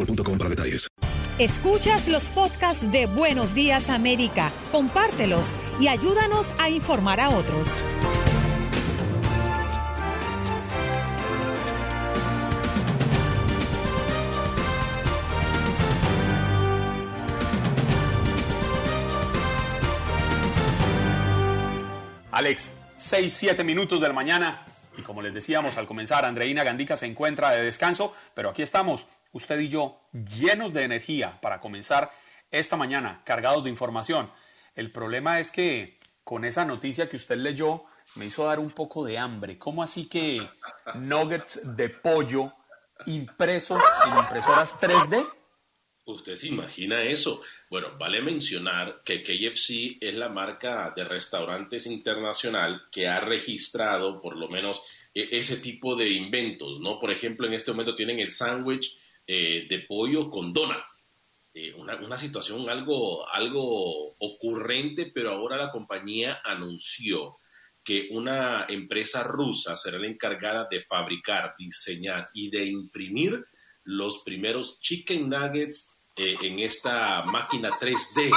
boostmobile.com para detalles. Escuchas los podcasts de Buenos Días América, compártelos y ayúdanos a informar a otros. Alex, 6, 7 minutos de la mañana. Y como les decíamos al comenzar, Andreina Gandica se encuentra de descanso, pero aquí estamos, usted y yo, llenos de energía para comenzar esta mañana, cargados de información. El problema es que con esa noticia que usted leyó me hizo dar un poco de hambre. ¿Cómo así que nuggets de pollo impresos en impresoras 3D? ¿Usted se imagina eso? Bueno, vale mencionar que KFC es la marca de restaurantes internacional que ha registrado por lo menos e- ese tipo de inventos, ¿no? Por ejemplo, en este momento tienen el sándwich eh, de pollo con dona. Eh, una, una situación algo, algo ocurrente, pero ahora la compañía anunció que una empresa rusa será la encargada de fabricar, diseñar y de imprimir los primeros chicken nuggets eh, en esta máquina 3D.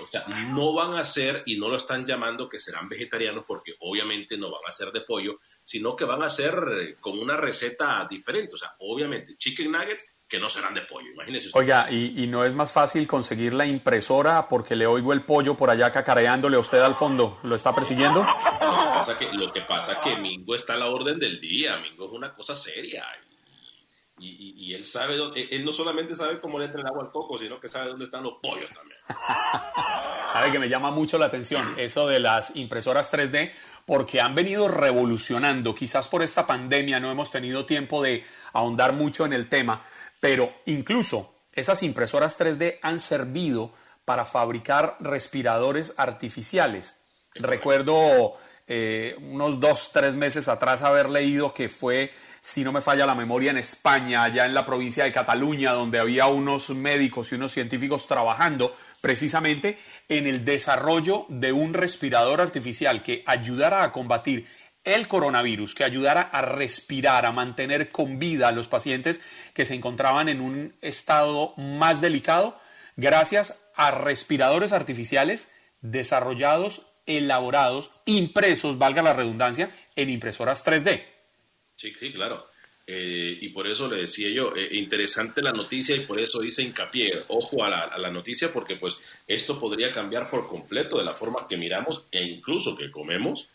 O sea, no van a ser, y no lo están llamando que serán vegetarianos porque obviamente no van a ser de pollo, sino que van a ser eh, con una receta diferente. O sea, obviamente chicken nuggets que no serán de pollo, imagínese usted. Oiga, ¿y, y no es más fácil conseguir la impresora porque le oigo el pollo por allá cacareándole a usted al fondo? ¿Lo está persiguiendo? Lo que pasa que, lo que, pasa que Mingo está a la orden del día, Mingo es una cosa seria. Y, y- y él sabe, dónde- él no solamente sabe cómo le entra el agua al coco, sino que sabe dónde están los pollos también. Sabe que me llama mucho la atención eso de las impresoras 3D porque han venido revolucionando. Quizás por esta pandemia no hemos tenido tiempo de ahondar mucho en el tema, pero incluso esas impresoras 3D han servido para fabricar respiradores artificiales. Recuerdo eh, unos dos, tres meses atrás haber leído que fue, si no me falla la memoria, en España, allá en la provincia de Cataluña, donde había unos médicos y unos científicos trabajando precisamente en el desarrollo de un respirador artificial que ayudara a combatir el coronavirus, que ayudara a respirar, a mantener con vida a los pacientes que se encontraban en un estado más delicado, gracias a respiradores artificiales desarrollados, elaborados, impresos, valga la redundancia, en impresoras 3D. Sí, sí, claro. Eh, y por eso le decía yo, eh, interesante la noticia y por eso hice hincapié, ojo a la, a la noticia porque pues esto podría cambiar por completo de la forma que miramos e incluso que comemos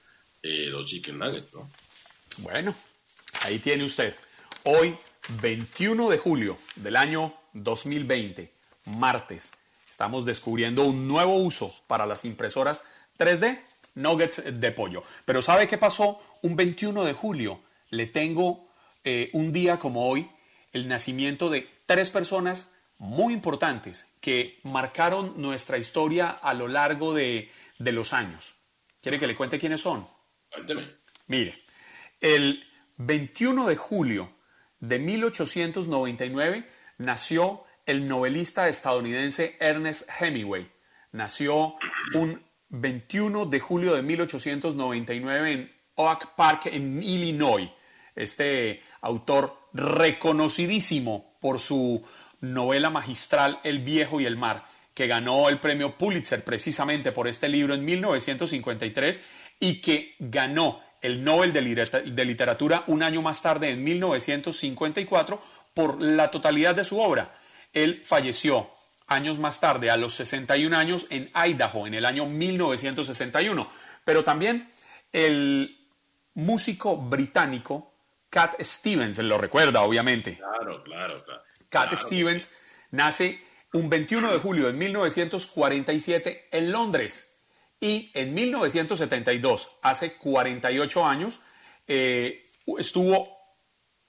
eh, los chicken nuggets, ¿no? Bueno, ahí tiene usted. Hoy, 21 de julio del año 2020, martes. Estamos descubriendo un nuevo uso para las impresoras 3D, nuggets de pollo. Pero ¿sabe qué pasó? Un 21 de julio le tengo eh, un día como hoy el nacimiento de tres personas muy importantes que marcaron nuestra historia a lo largo de, de los años. ¿Quiere que le cuente quiénes son? Mire, el 21 de julio de 1899 nació el novelista estadounidense Ernest Hemingway. Nació un 21 de julio de 1899 en Oak Park, en Illinois. Este autor reconocidísimo por su novela magistral El viejo y el mar, que ganó el premio Pulitzer precisamente por este libro en 1953 y que ganó el Nobel de Literatura un año más tarde, en 1954, por la totalidad de su obra. Él falleció años más tarde, a los 61 años, en Idaho, en el año 1961. Pero también el músico británico Cat Stevens, lo recuerda obviamente. Claro, claro, claro. Cat Stevens nace un 21 de julio de 1947 en Londres y en 1972, hace 48 años, eh, estuvo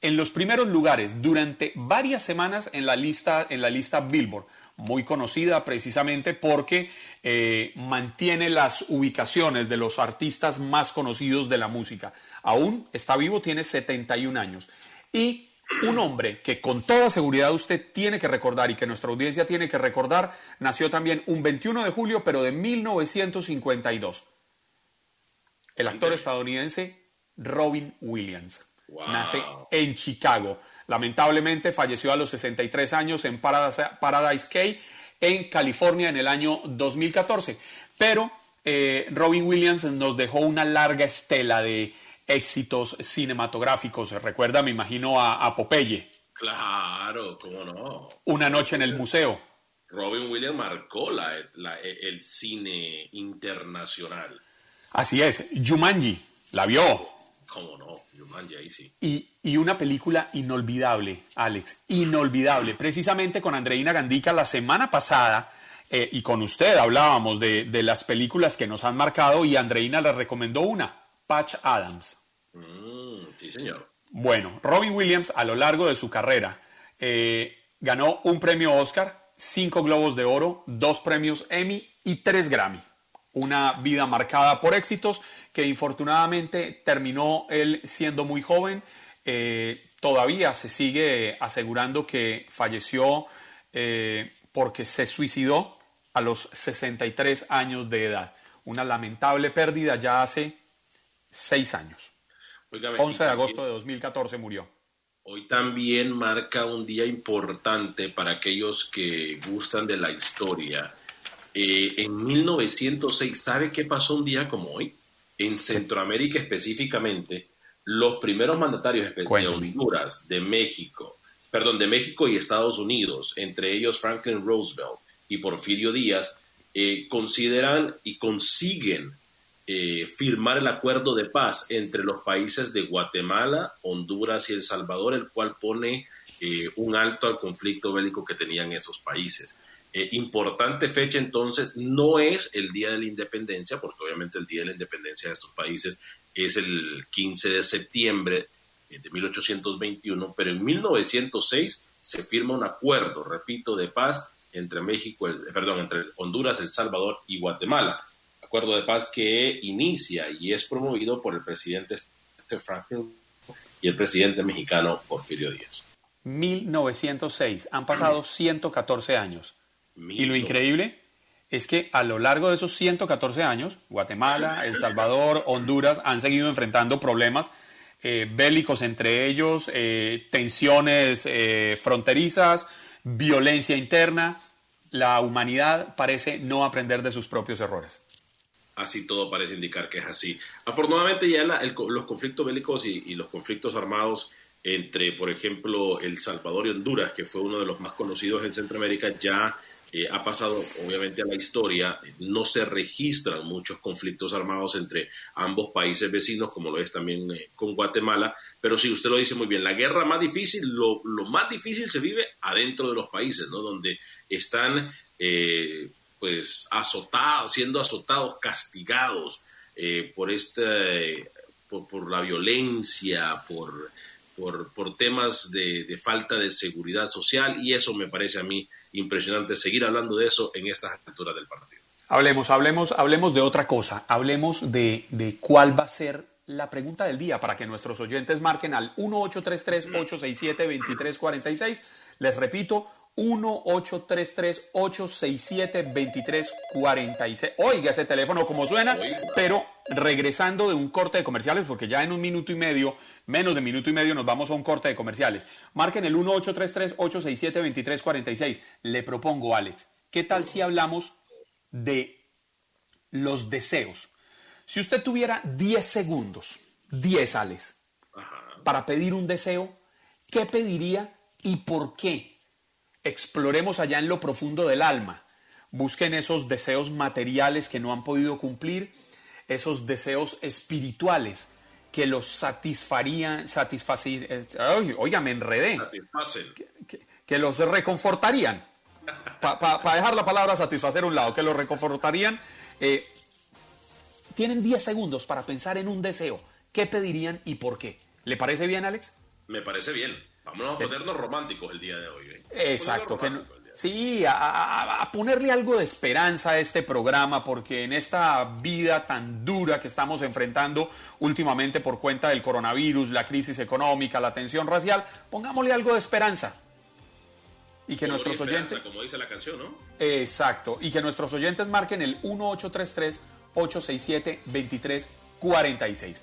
en los primeros lugares durante varias semanas en la lista, en la lista Billboard, muy conocida precisamente porque eh, mantiene las ubicaciones de los artistas más conocidos de la música. Aún está vivo, tiene 71 años. Y un hombre que con toda seguridad usted tiene que recordar y que nuestra audiencia tiene que recordar, nació también un 21 de julio, pero de 1952. El actor estadounidense Robin Williams. Nace en Chicago. Lamentablemente falleció a los 63 años en Paradise, Paradise Cay, en California, en el año 2014. Pero eh, Robin Williams nos dejó una larga estela de éxitos cinematográficos. Recuerda, me imagino, a, Popeye. Claro, cómo no. Una noche en el museo. Robin Williams marcó la, el cine internacional. Así es. Jumanji, ¿la vio? Cómo no, Jumanji, ahí sí. Y, y, una película inolvidable, Alex, inolvidable. Precisamente con Andreina Gandica la semana pasada eh, y con usted hablábamos de, de las películas que nos han marcado y Andreina le recomendó una, Patch Adams. Mm, sí, señor. Bueno, Robin Williams a lo largo de su carrera eh, ganó un premio Oscar, cinco Globos de Oro, dos premios Emmy y tres Grammy. Una vida marcada por éxitos que infortunadamente terminó él siendo muy joven. Eh, todavía se sigue asegurando que falleció eh, porque se suicidó a los 63 años de edad. Una lamentable pérdida ya hace seis años. 11 de agosto de 2014 murió. Hoy también marca un día importante para aquellos que gustan de la historia. Eh, en 1906, ¿sabe qué pasó un día como hoy? En Centroamérica específicamente, los primeros mandatarios de Honduras, de México, perdón, de México y Estados Unidos, entre ellos Franklin Roosevelt y Porfirio Díaz, eh, consideran y consiguen eh, firmar el acuerdo de paz entre los países de Guatemala, Honduras y El Salvador, el cual pone eh, un alto al conflicto bélico que tenían esos países. Eh, importante fecha entonces, no es el Día de la Independencia, porque obviamente el Día de la Independencia de estos países es el 15 de septiembre de 1821, pero en 1906 se firma un acuerdo, repito, de paz entre México, perdón, entre Honduras, El Salvador y Guatemala acuerdo de paz que inicia y es promovido por el presidente Franklin y el presidente mexicano Porfirio Díaz. 1906, han pasado 114 años. Y lo increíble es que a lo largo de esos 114 años, Guatemala, El Salvador, Honduras han seguido enfrentando problemas eh, bélicos entre ellos, eh, tensiones eh, fronterizas, violencia interna. La humanidad parece no aprender de sus propios errores así todo parece indicar que es así. Afortunadamente ya los conflictos bélicos y, los conflictos armados entre, por ejemplo, El Salvador y Honduras, que fue uno de los más conocidos en Centroamérica, ya eh, ha pasado obviamente a la historia, no se registran muchos conflictos armados entre ambos países vecinos, como lo es también eh, con Guatemala, pero sí, usted lo dice muy bien, la guerra más difícil, lo, más difícil se vive adentro de los países, ¿no? Donde están eh, pues azotados, siendo azotados, castigados por, este, por, la violencia, por, por, temas de, de falta de seguridad social, y eso me parece a mí impresionante seguir hablando de eso en estas alturas del partido. Hablemos, hablemos, hablemos de otra cosa. Hablemos de, de cuál va a ser la pregunta del día para que nuestros oyentes marquen al 1833-867-2346. Les repito, 1-833-867-2346. Oiga ese teléfono como suena, pero regresando de un corte de comerciales, porque ya en un minuto y medio, menos de minuto y medio, nos vamos a un corte de comerciales. Marquen el 1-833-867-2346. Le propongo, Alex, ¿qué tal si hablamos de los deseos? Si usted tuviera 10 segundos, 10, Alex, para pedir un deseo, ¿qué pediría y por qué? Exploremos allá en lo profundo del alma. Busquen esos deseos materiales que no han podido cumplir, esos deseos espirituales que los satisfarían, satisfacir, oiga, me enredé, que, los reconfortarían, para dejar la palabra satisfacer a un lado, que los reconfortarían. Eh, tienen 10 segundos para pensar en un deseo. ¿Qué pedirían y por qué? ¿Le parece bien, Alex? Me parece bien. Vámonos a ponernos románticos el día de hoy. ¿eh? Exacto. Que sí, a, ponerle algo de esperanza a este programa, porque en esta vida tan dura que estamos enfrentando últimamente por cuenta del coronavirus, la crisis económica, la tensión racial, pongámosle algo de esperanza. Y que nuestros oyentes. Como dice la canción, ¿no? Exacto. Y que nuestros oyentes marquen el 1833 867 2346.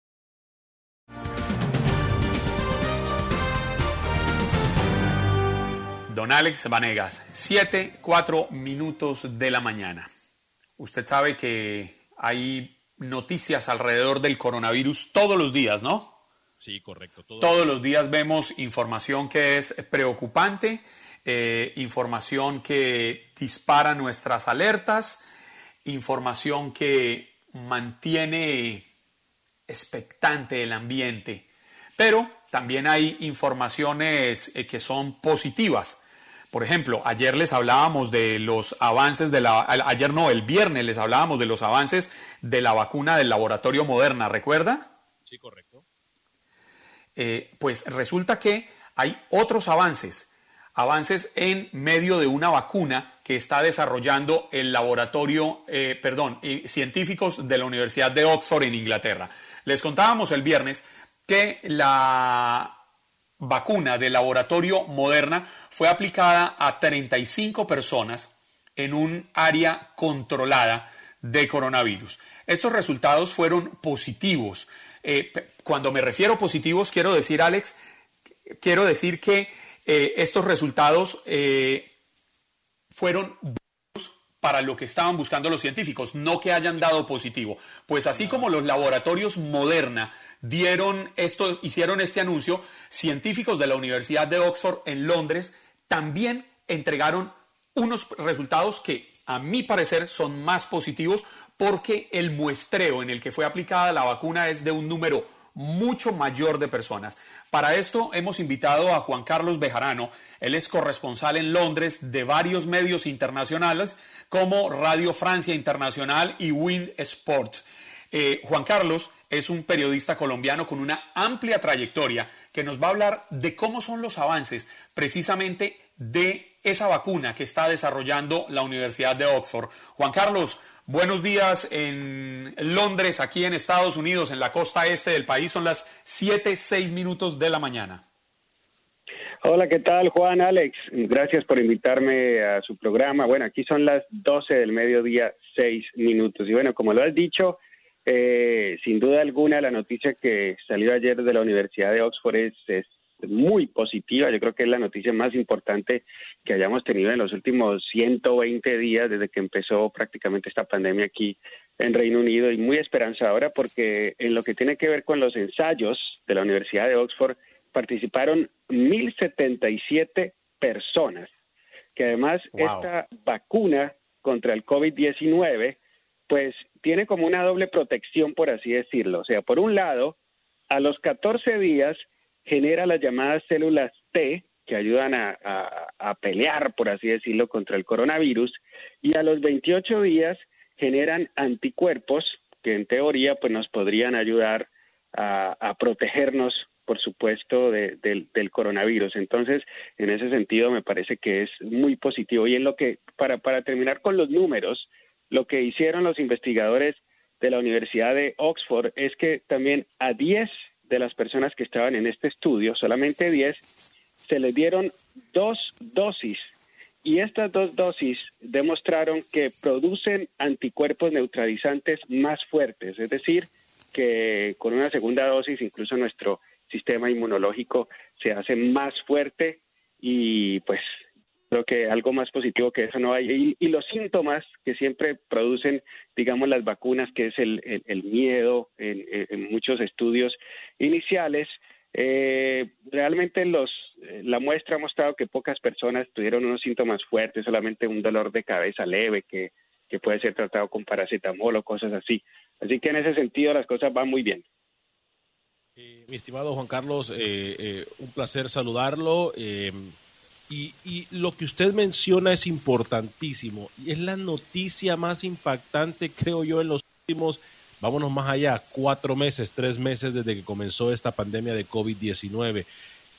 Don Alex Vanegas, 7, 4 minutos de la mañana. Usted sabe que hay noticias alrededor del coronavirus todos los días, ¿no? Sí, correcto. todos los días vemos información que es preocupante, eh, información que dispara nuestras alertas, información que mantiene expectante el ambiente. Pero también hay informaciones eh, que son positivas. Por ejemplo, ayer les hablábamos de los avances de la... Ayer no, el viernes les hablábamos de los avances de la vacuna del laboratorio Moderna, ¿recuerda? Sí, correcto. Eh, pues resulta que hay otros avances, avances en medio de una vacuna que está desarrollando el laboratorio, eh, perdón, eh, científicos de la Universidad de Oxford en Inglaterra. Les contábamos el viernes que la vacuna del laboratorio Moderna fue aplicada a 35 personas en un área controlada de coronavirus. Estos resultados fueron positivos. Eh, cuando me refiero positivos, quiero decir, Alex, quiero decir que eh, estos resultados eh, fueron para lo que estaban buscando los científicos, no que hayan dado positivo. Pues así como los laboratorios Moderna dieron esto, hicieron este anuncio, científicos de la Universidad de Oxford en Londres también entregaron unos resultados que a mi parecer son más positivos porque el muestreo en el que fue aplicada la vacuna es de un número mucho mayor de personas. Para esto hemos invitado a Juan Carlos Bejarano. Él es corresponsal en Londres de varios medios internacionales como Radio Francia Internacional y Wind Sports. Eh, Juan Carlos es un periodista colombiano con una amplia trayectoria que nos va a hablar de cómo son los avances precisamente de esa vacuna que está desarrollando la Universidad de Oxford. Juan Carlos, buenos días en Londres, aquí en Estados Unidos, en la costa este del país. Son las 7, 6 minutos de la mañana. Hola, ¿qué tal, Juan, Alex? Gracias por invitarme a su programa. Bueno, aquí son las 12 del mediodía, 6 minutos. Y bueno, como lo has dicho, eh, sin duda alguna la noticia que salió ayer de la Universidad de Oxford es, es muy positiva. Yo creo que es la noticia más importante que hayamos tenido en los últimos 120 días desde que empezó prácticamente esta pandemia aquí en Reino Unido y muy esperanzadora porque en lo que tiene que ver con los ensayos de la Universidad de Oxford participaron 1.077 personas, que además esta vacuna contra el COVID-19 pues tiene como una doble protección, por así decirlo. O sea, por un lado, a los 14 días genera las llamadas células T, que ayudan a, pelear, por así decirlo, contra el coronavirus, y a los 28 días generan anticuerpos que en teoría pues nos podrían ayudar a, protegernos por supuesto, de, del coronavirus. Entonces, en ese sentido, me parece que es muy positivo. Y en lo que, para, para terminar con los números, lo que hicieron los investigadores de la Universidad de Oxford es que también a 10 de las personas que estaban en este estudio, solamente 10, se les dieron dos dosis. Y estas dos dosis demostraron que producen anticuerpos neutralizantes más fuertes, es decir, que con una segunda dosis incluso nuestro sistema inmunológico se hace más fuerte y pues creo que algo más positivo que eso no hay. Y, los síntomas que siempre producen, digamos, las vacunas, que es el, miedo en, muchos estudios iniciales, eh, realmente los, la muestra ha mostrado que pocas personas tuvieron unos síntomas fuertes, solamente un dolor de cabeza leve que, que puede ser tratado con paracetamol o cosas así. Así que en ese sentido las cosas van muy bien. Eh, mi estimado Juan Carlos, eh, un placer saludarlo. Y, lo que usted menciona es importantísimo y es la noticia más impactante, creo yo, en los últimos, vámonos más allá, cuatro meses, tres meses desde que comenzó esta pandemia de COVID-19.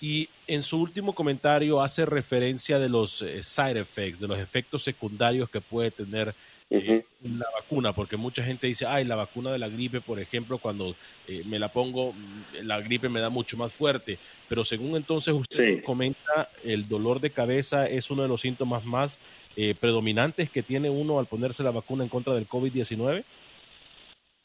Y en su último comentario hace referencia de los eh, side effects, de los efectos secundarios que puede tener la vacuna, porque mucha gente dice, ay, la vacuna de la gripe, por ejemplo, cuando eh, me la pongo, mm, la gripe me da mucho más fuerte, pero según entonces usted comenta, el dolor de cabeza es uno de los síntomas más eh, predominantes que tiene uno al ponerse la vacuna en contra del COVID-19.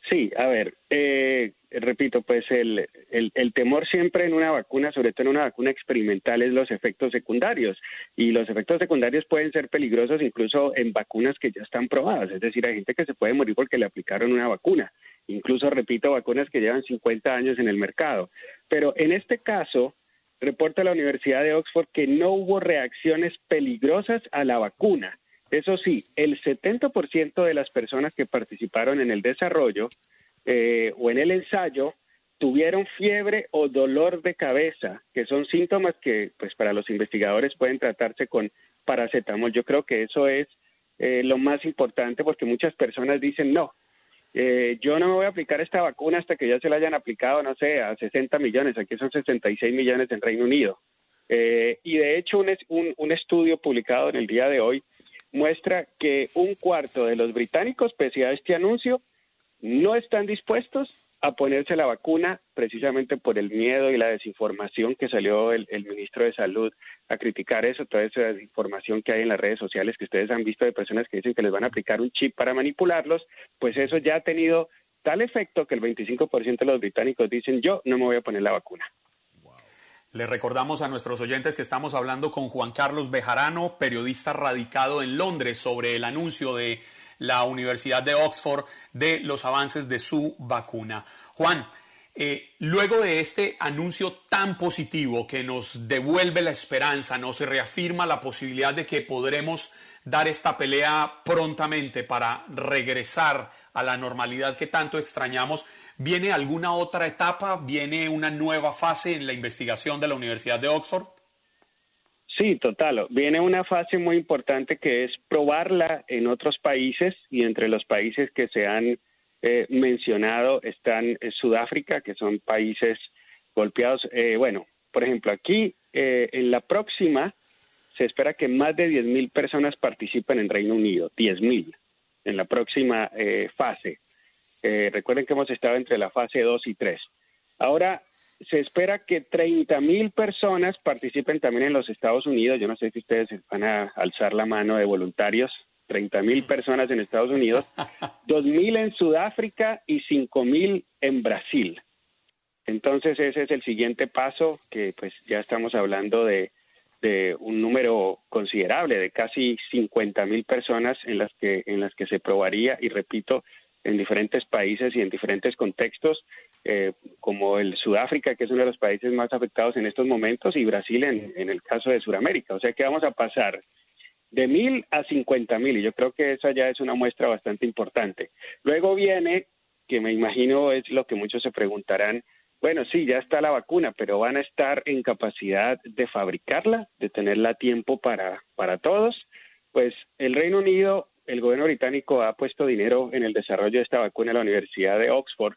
Sí, a ver, eh, repito, pues el, el, temor siempre en una vacuna, sobre todo en una vacuna experimental, es los efectos secundarios. Y los efectos secundarios pueden ser peligrosos incluso en vacunas que ya están probadas. Es decir, hay gente que se puede morir porque le aplicaron una vacuna. Incluso, repito, vacunas que llevan 50 años en el mercado. Pero en este caso, reporta la Universidad de Oxford que no hubo reacciones peligrosas a la vacuna. Eso sí, el 70% de las personas que participaron en el desarrollo eh, o en el ensayo tuvieron fiebre o dolor de cabeza, que son síntomas que pues para los investigadores pueden tratarse con paracetamol. Yo creo que eso es eh, lo más importante porque muchas personas dicen no, eh, yo no me voy a aplicar esta vacuna hasta que ya se la hayan aplicado, no sé, a 60 millones, aquí son 66 millones en Reino Unido. y de hecho un, un estudio publicado en el día de hoy muestra que un cuarto de los británicos, pese a este anuncio, no están dispuestos a ponerse la vacuna precisamente por el miedo y la desinformación que salió el, ministro de Salud a criticar eso, toda esa desinformación que hay en las redes sociales que ustedes han visto de personas que dicen que les van a aplicar un chip para manipularlos, pues eso ya ha tenido tal efecto que el 25% de los británicos dicen yo no me voy a poner la vacuna. Le recordamos a nuestros oyentes que estamos hablando con Juan Carlos Bejarano, periodista radicado en Londres, sobre el anuncio de la Universidad de Oxford de los avances de su vacuna. Juan, eh, luego de este anuncio tan positivo que nos devuelve la esperanza, nos reafirma la posibilidad de que podremos dar esta pelea prontamente para regresar a la normalidad que tanto extrañamos, ¿Viene alguna otra etapa? ¿Viene una nueva fase en la investigación de la Universidad de Oxford? Sí, total. Viene una fase muy importante que es probarla en otros países y entre los países que se han eh, mencionado están eh, Sudáfrica, que son países golpeados. Eh, bueno, por ejemplo, aquí en la próxima se espera que más de 10.000 personas participen en Reino Unido, 10.000 en la próxima eh, fase. Eh, recuerden que hemos estado entre la fase 2 y 3. Ahora, se espera que 30.000 personas participen también en los Estados Unidos. Yo no sé si ustedes van a alzar la mano de voluntarios. 30.000 personas en Estados Unidos, 2.000 en Sudáfrica y 5.000 en Brasil. Entonces ese es el siguiente paso, que pues ya estamos hablando de, un número considerable, de casi 50 mil personas en las que en las que se probaría y repito en diferentes países y en diferentes contextos, eh, como el Sudáfrica, que es uno de los países más afectados en estos momentos, y Brasil en, el caso de Sudamérica. O sea que vamos a pasar de mil a cincuenta mil, y yo creo que esa ya es una muestra bastante importante. Luego viene, que me imagino es lo que muchos se preguntarán, bueno, sí, ya está la vacuna, pero van a estar en capacidad de fabricarla, de tenerla a tiempo para, para todos. Pues el Reino Unido, el gobierno británico ha puesto dinero en el desarrollo de esta vacuna en la Universidad de Oxford.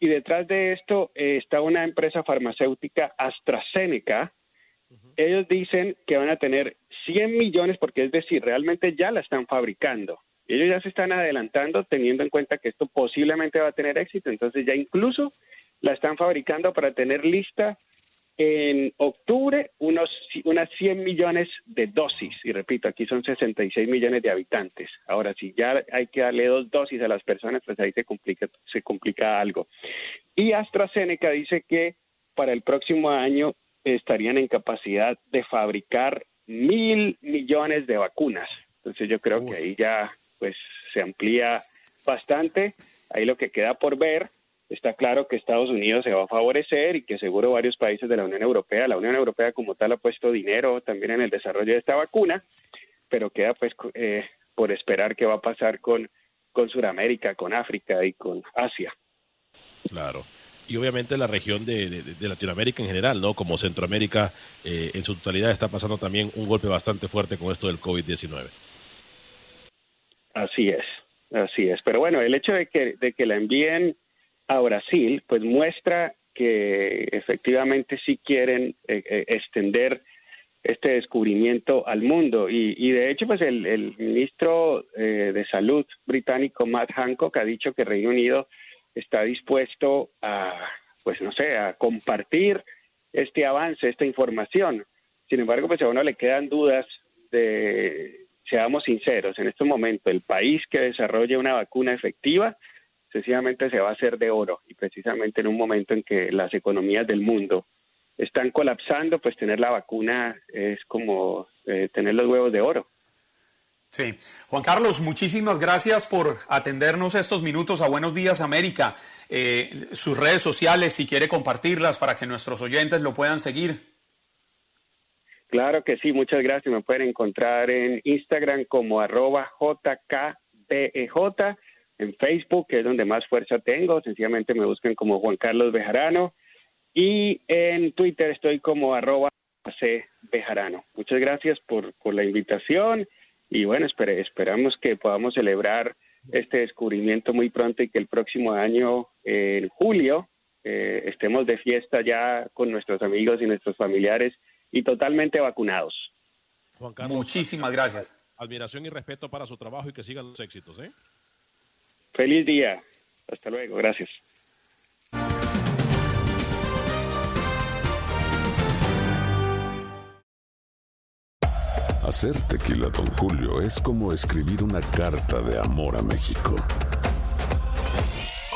Y detrás de esto eh, está una empresa farmacéutica AstraZeneca. Ellos dicen que van a tener 100 millones, porque es decir, realmente ya la están fabricando. Ellos ya se están adelantando teniendo en cuenta que esto posiblemente va a tener éxito. Entonces ya incluso la están fabricando para tener lista en octubre unos, unas 100 millones de dosis. Y repito, aquí son 66 millones de habitantes. Ahora, si ya hay que darle dos dosis a las personas, pues ahí se complica, se complica algo. Y AstraZeneca dice que para el próximo año estarían en capacidad de fabricar mil millones de vacunas. Entonces yo creo que ahí ya pues se amplía bastante. Ahí lo que queda por ver está claro que Estados Unidos se va a favorecer y que seguro varios países de la Unión Europea, la Unión Europea como tal ha puesto dinero también en el desarrollo de esta vacuna, pero queda pues eh, por esperar qué va a pasar con, con Sudamérica, con África y con Asia. Claro. Y obviamente la región de, Latinoamérica en general, ¿no? Como Centroamérica eh, en su totalidad está pasando también un golpe bastante fuerte con esto del COVID-19. Así es, así es. Pero bueno, el hecho de que, de que la envíen a Brasil, pues muestra que efectivamente sí quieren eh, eh, extender este descubrimiento al mundo. Y, de hecho, pues el, ministro eh, de Salud británico, Matt Hancock, ha dicho que Reino Unido está dispuesto a, pues no sé, a compartir este avance, esta información. Sin embargo, pues a uno le quedan dudas de, seamos sinceros, en este momento el país que desarrolle una vacuna efectiva, sencillamente se va a hacer de oro y precisamente en un momento en que las economías del mundo están colapsando, pues tener la vacuna es como eh, tener los huevos de oro. Sí. Juan Carlos, muchísimas gracias por atendernos estos minutos a Buenos Días América. Eh, sus redes sociales, si quiere compartirlas para que nuestros oyentes lo puedan seguir. Claro que sí, muchas gracias. Me pueden encontrar en Instagram como arroba JKBEJ en Facebook, que es donde más fuerza tengo. Sencillamente me buscan como Juan Carlos Bejarano. Y en Twitter estoy como arroba C Bejarano. Muchas gracias por, por la invitación y bueno, esperamos que podamos celebrar este descubrimiento muy pronto y que el próximo año, en julio, eh, estemos de fiesta ya con nuestros amigos y nuestros familiares y totalmente vacunados. Juan Carlos, Muchísimas gracias. Admiración y respeto para su trabajo y que sigan los éxitos. ¿eh? Feliz día. Hasta luego. Gracias. Hacer tequila, don Julio, es como escribir una carta de amor a México.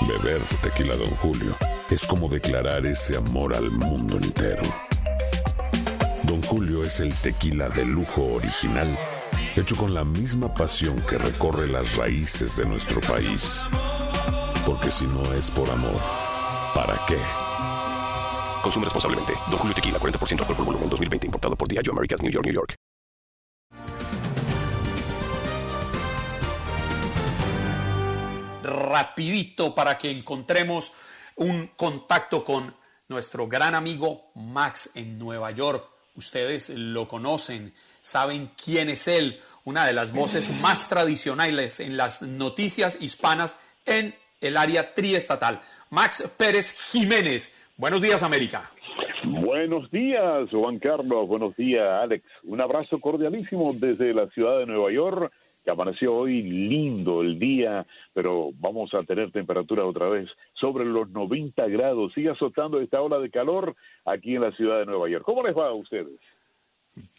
Beber tequila, don Julio, es como declarar ese amor al mundo entero. Don Julio es el tequila de lujo original hecho con la misma pasión que recorre las raíces de nuestro país. Porque si no es por amor, ¿para qué? Consume responsablemente. Don Julio Tequila, 40% alcohol por volumen, 2020. Importado por Diageo Americas, New York, New York. Rapidito para que encontremos un contacto con nuestro gran amigo Max en Nueva York. Ustedes lo conocen, saben quién es él, una de las voces más tradicionales en las noticias hispanas en el área triestatal. Max Pérez Jiménez. Buenos días, América. Buen Buenos días, Juan Carlos. Buenos días, Alex. Un abrazo cordialísimo desde la ciudad de Nueva York, que amaneció hoy lindo el día, pero vamos a tener temperatura otra vez sobre los 90 grados. Sigue azotando esta ola de calor aquí en la ciudad de Nueva York. ¿Cómo les va a ustedes?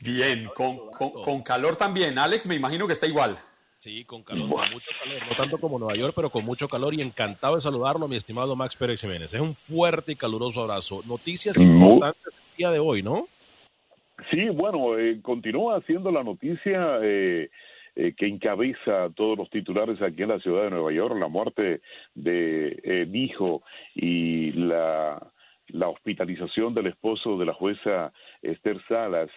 Bien, con, con, con calor también. Alex, me imagino que está igual. Sí, con calor, con mucho calor, no tanto como Nueva York, pero con mucho calor y encantado de saludarlo, mi estimado Max Pérez Jiménez. Es un fuerte y caluroso abrazo. Noticias importantes el día de hoy, ¿no? Sí, bueno, eh, continúa siendo la noticia eh, eh, que encabeza todos los titulares aquí en la ciudad de Nueva York, la muerte de eh, hijo y la, la hospitalización del esposo de la jueza Esther Salas.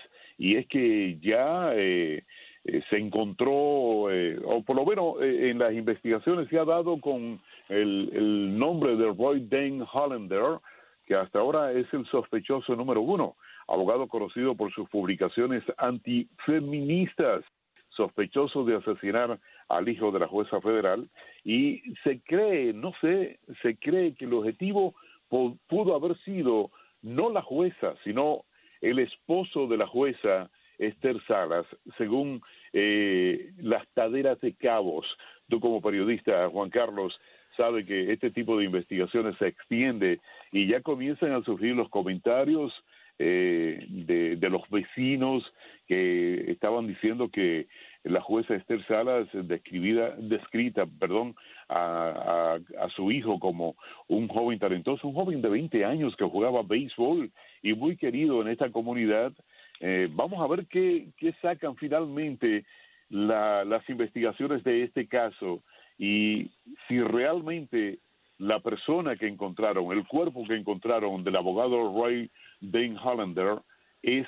Y es que ya eh, eh, se encontró, eh, o por lo menos eh, en las investigaciones se ha dado con el, el nombre de Roy Dane Hollander, que hasta ahora es el sospechoso número uno, abogado conocido por sus publicaciones antifeministas, sospechoso de asesinar al hijo de la jueza federal, y se cree, no sé, se cree que el objetivo pu- pudo haber sido no la jueza, sino el esposo de la jueza Esther Salas, según eh, las taderas de cabos. Tú como periodista, Juan Carlos, sabe que este tipo de investigaciones se extiende y ya comienzan a surgir los comentarios eh, de, los vecinos que estaban diciendo que la jueza Esther Salas describida, descrita, perdón, a, a, a su hijo como un joven talentoso, un joven de 20 años que jugaba béisbol y muy querido en esta comunidad. Eh, vamos a ver qué, qué sacan finalmente la, las investigaciones de este caso y si realmente la persona que encontraron, el cuerpo que encontraron del abogado Roy Dane Hollander es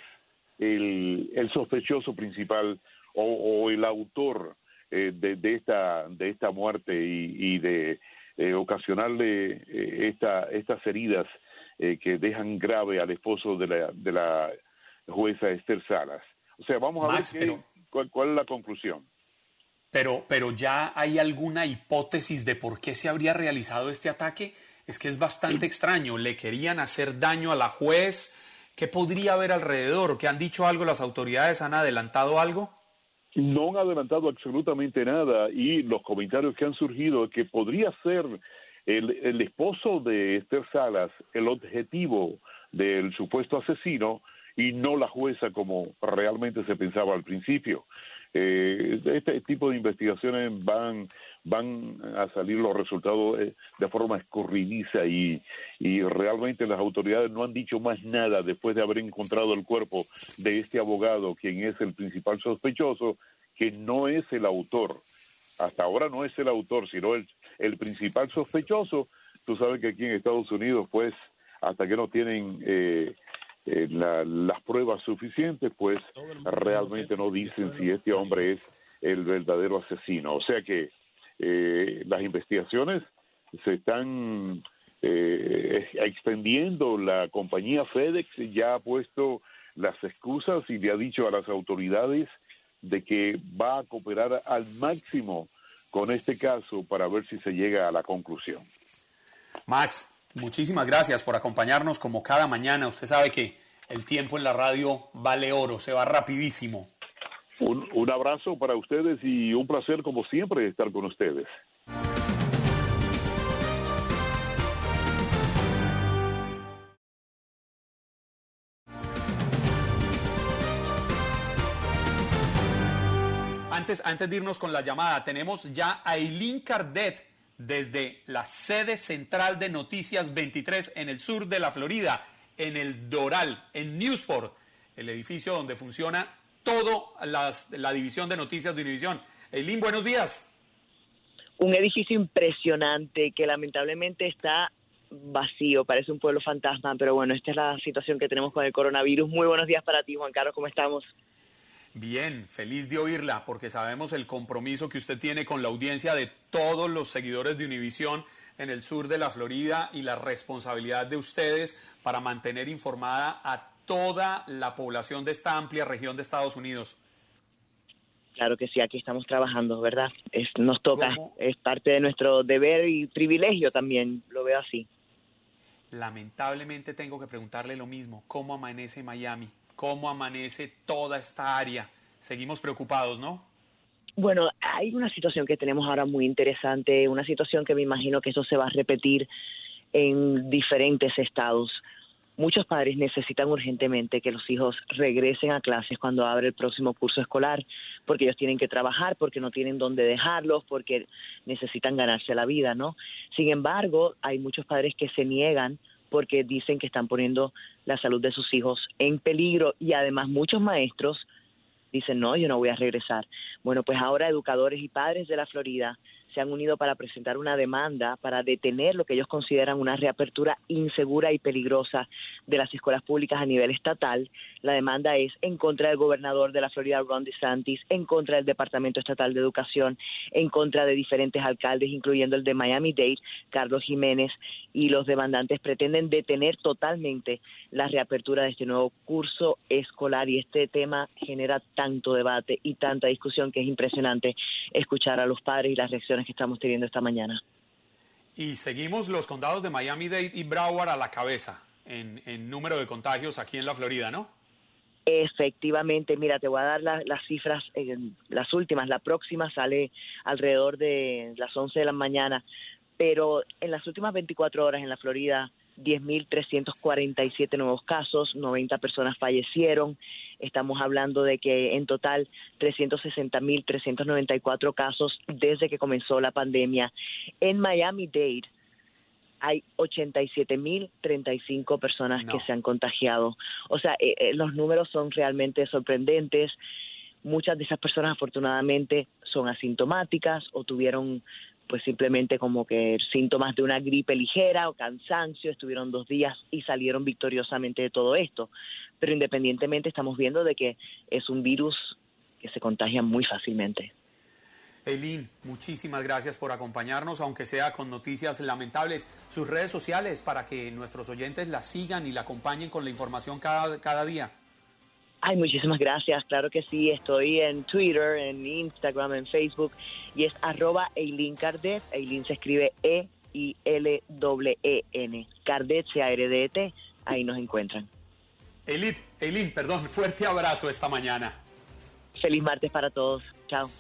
el, el sospechoso principal o, el autor eh, de, esta, de esta muerte y, y de eh, ocasionarle eh, esta, estas heridas eh, que dejan grave al esposo de la, de la jueza Esther Salas. O sea, vamos a Max, ver qué, pero- cuál, cuál es la conclusión. Pero, pero ya hay alguna hipótesis de por qué se habría realizado este ataque. Es que es bastante extraño. Le querían hacer daño a la juez. ¿Qué podría haber alrededor? ¿Qué han dicho algo las autoridades? ¿Han adelantado algo? No han adelantado absolutamente nada y los comentarios que han surgido que podría ser el, el esposo de Esther Salas el objetivo del supuesto asesino y no la jueza como realmente se pensaba al principio. Eh, este tipo de investigaciones van van a salir los resultados eh, de forma escurridiza y, y realmente las autoridades no han dicho más nada después de haber encontrado el cuerpo de este abogado, quien es el principal sospechoso, que no es el autor. Hasta ahora no es el autor, sino el, el principal sospechoso. Tú sabes que aquí en Estados Unidos, pues, hasta que no tienen eh, eh, la- las pruebas suficientes, pues realmente no dicen si este hombre es el verdadero asesino. O sea que eh, las investigaciones se están eh, extendiendo. La compañía FedEx ya ha puesto las excusas y le ha dicho a las autoridades de que va a cooperar al máximo con este caso para ver si se llega a la conclusión. Max, muchísimas gracias por acompañarnos como cada mañana. Usted sabe que el tiempo en la radio vale oro, se va rapidísimo. Un, un abrazo para ustedes y un placer como siempre estar con ustedes. Antes, de irnos con la llamada, tenemos ya a Eileen Cardet desde la sede central de Noticias 23 en el sur de la Florida, en el Doral, en Newsport, el edificio donde funciona toda la división de noticias de Univisión. Eileen, buenos días. un edificio impresionante que lamentablemente está vacío, parece un pueblo fantasma, pero bueno, esta es la situación que tenemos con el coronavirus. Muy buenos días para ti, Juan Carlos, ¿cómo estamos? Bien, feliz de oírla, porque sabemos el compromiso que usted tiene con la audiencia de todos los seguidores de Univisión en el sur de la Florida y la responsabilidad de ustedes para mantener informada a toda la población de esta amplia región de Estados Unidos. Claro que sí, aquí estamos trabajando, ¿verdad? Es, nos toca, es parte de nuestro deber y privilegio también, lo veo así. lamentablemente tengo que preguntarle lo mismo. ¿Cómo amanece Miami? ¿Cómo amanece toda esta área? Seguimos preocupados, ¿no? Bueno, hay una situación que tenemos ahora muy interesante, una situación que me imagino que eso se va a repetir en diferentes estados. Muchos padres necesitan urgentemente que los hijos regresen a clases cuando abre el próximo curso escolar, porque ellos tienen que trabajar, porque no tienen dónde dejarlos, porque necesitan ganarse la vida, ¿no? Sin embargo, hay muchos padres que se niegan porque dicen que están poniendo la salud de sus hijos en peligro y además muchos maestros dicen, no, yo no voy a regresar. Bueno, pues ahora educadores y padres de la Florida se han unido para presentar una demanda para detener lo que ellos consideran una reapertura insegura y peligrosa de las escuelas públicas a nivel estatal. La demanda es en contra del gobernador de la Florida, Ron DeSantis, en contra del Departamento Estatal de Educación, en contra de diferentes alcaldes, incluyendo el de Miami-Dade, Carlos Jiménez, y los demandantes pretenden detener totalmente la reapertura de este nuevo curso escolar y este tema genera tanto debate y tanta discusión que es impresionante escuchar a los padres y las reacciones que estamos teniendo esta mañana. Y seguimos los condados de Miami-Dade y Broward a la cabeza en, número de contagios aquí en la Florida, ¿no? Efectivamente, mira, te voy a dar las cifras, eh, las últimas. La próxima sale alrededor de las 11 de la mañana, pero en las últimas 24 horas en la Florida 10.347 nuevos casos, 90 personas fallecieron. Estamos hablando de que en total 360.394 casos desde que comenzó la pandemia. En Miami-Dade hay 87.035 personas que se han contagiado. O sea, eh, eh, los números son realmente sorprendentes. Muchas de esas personas afortunadamente son asintomáticas o tuvieron pues simplemente como que síntomas de una gripe ligera o cansancio, estuvieron dos días y salieron victoriosamente de todo esto. Pero independientemente estamos viendo de que es un virus que se contagia muy fácilmente. Eileen, muchísimas gracias por acompañarnos, aunque sea con noticias lamentables. Sus redes sociales para que nuestros oyentes la sigan y la acompañen con la información cada, cada día. Ay, muchísimas gracias. Claro que sí. Estoy en Twitter, en Instagram, en Facebook y es arroba Eileen Cardet. Eileen se escribe E-I-L-E-N. Cardet, C-A-R-D-E-T. Ahí nos encuentran. Eileen, Eileen, perdón, fuerte abrazo esta mañana. Feliz martes para todos. Chao.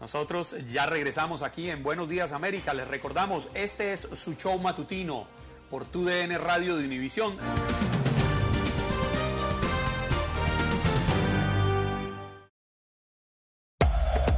Nosotros ya regresamos aquí en Buenos Días América. Les recordamos, este es su show matutino por TUDN Radio de Univisión.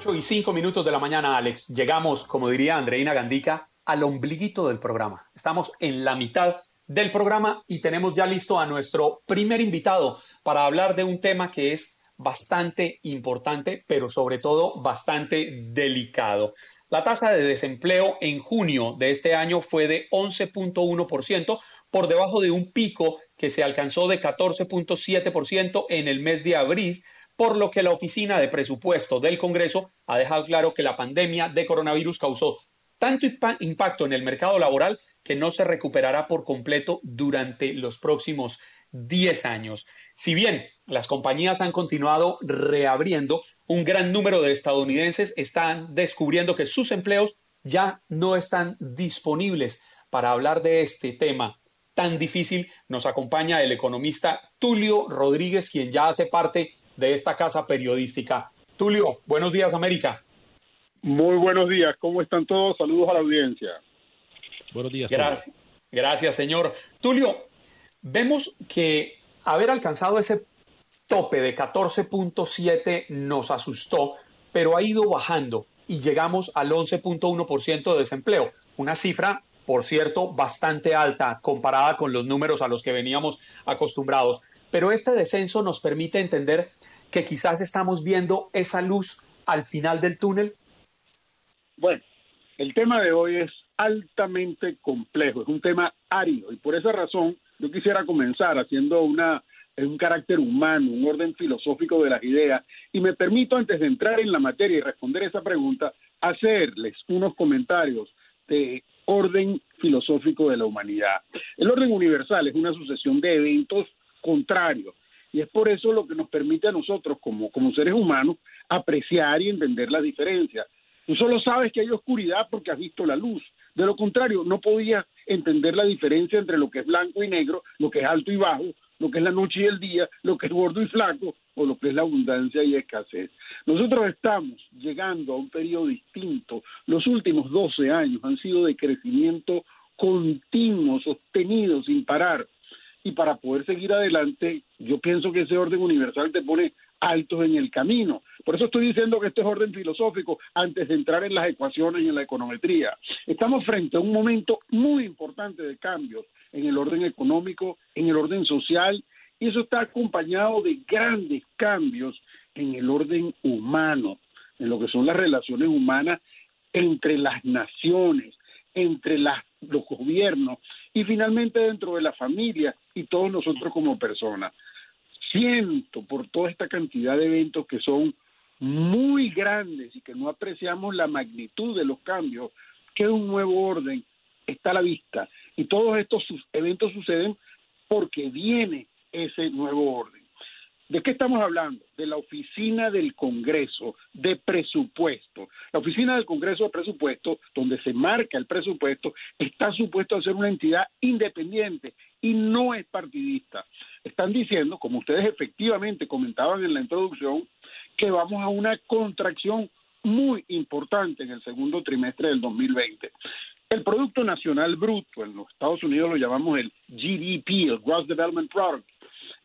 8 y 5 minutos de la mañana, Alex. Llegamos, como diría Andreina Gandica, al ombliguito del programa. Estamos en la mitad del programa y tenemos ya listo a nuestro primer invitado para hablar de un tema que es bastante importante, pero sobre todo bastante delicado. La tasa de desempleo en junio de este año fue de 11.1%, por debajo de un pico que se alcanzó de 14.7% en el mes de abril, por lo que la Oficina de Presupuesto del Congreso ha dejado claro que la pandemia de coronavirus causó tanto impacto en el mercado laboral que no se recuperará por completo durante los próximos 10 años. Si bien las compañías han continuado reabriendo, un gran número de estadounidenses están descubriendo que sus empleos ya no están disponibles. Para hablar de este tema tan difícil, nos acompaña el economista Tulio Rodríguez, quien ya hace parte de esta casa periodística. Tulio, buenos días, América. Muy buenos días, ¿cómo están todos? Saludos a la audiencia. Buenos días. Gracias, gracias señor. Tulio, vemos que haber alcanzado ese tope de 14.7 nos asustó, pero ha ido bajando y llegamos al 11.1% de desempleo, una cifra, por cierto, bastante alta comparada con los números a los que veníamos acostumbrados. Pero este descenso nos permite entender que quizás estamos viendo esa luz al final del túnel? Bueno, el tema de hoy es altamente complejo, es un tema árido y por esa razón yo quisiera comenzar haciendo una un carácter humano, un orden filosófico de las ideas y me permito antes de entrar en la materia y responder esa pregunta hacerles unos comentarios de orden filosófico de la humanidad. El orden universal es una sucesión de eventos contrarios y es por eso lo que nos permite a nosotros como, como seres humanos apreciar y entender la diferencia. Tú solo sabes que hay oscuridad porque has visto la luz. De lo contrario, no podías entender la diferencia entre lo que es blanco y negro, lo que es alto y bajo, lo que es la noche y el día, lo que es gordo y flaco o lo que es la abundancia y escasez. Nosotros estamos llegando a un periodo distinto. Los últimos 12 años han sido de crecimiento continuo, sostenido, sin parar y para poder seguir adelante, yo pienso que ese orden universal te pone altos en el camino. Por eso estoy diciendo que este es orden filosófico antes de entrar en las ecuaciones y en la econometría. Estamos frente a un momento muy importante de cambios en el orden económico, en el orden social, y eso está acompañado de grandes cambios en el orden humano, en lo que son las relaciones humanas entre las naciones, entre las, los gobiernos y finalmente dentro de la familia y todos nosotros como personas. Siento por toda esta cantidad de eventos que son muy grandes y que no apreciamos la magnitud de los cambios, que un nuevo orden está a la vista. Y todos estos eventos suceden porque viene ese nuevo orden. ¿De qué estamos hablando? De la Oficina del Congreso de Presupuesto. La Oficina del Congreso de Presupuesto, donde se marca el presupuesto, está supuesto a ser una entidad independiente y no es partidista. Están diciendo, como ustedes efectivamente comentaban en la introducción, que vamos a una contracción muy importante en el segundo trimestre del 2020. El Producto Nacional Bruto, en los Estados Unidos lo llamamos el GDP, el Gross Development Product,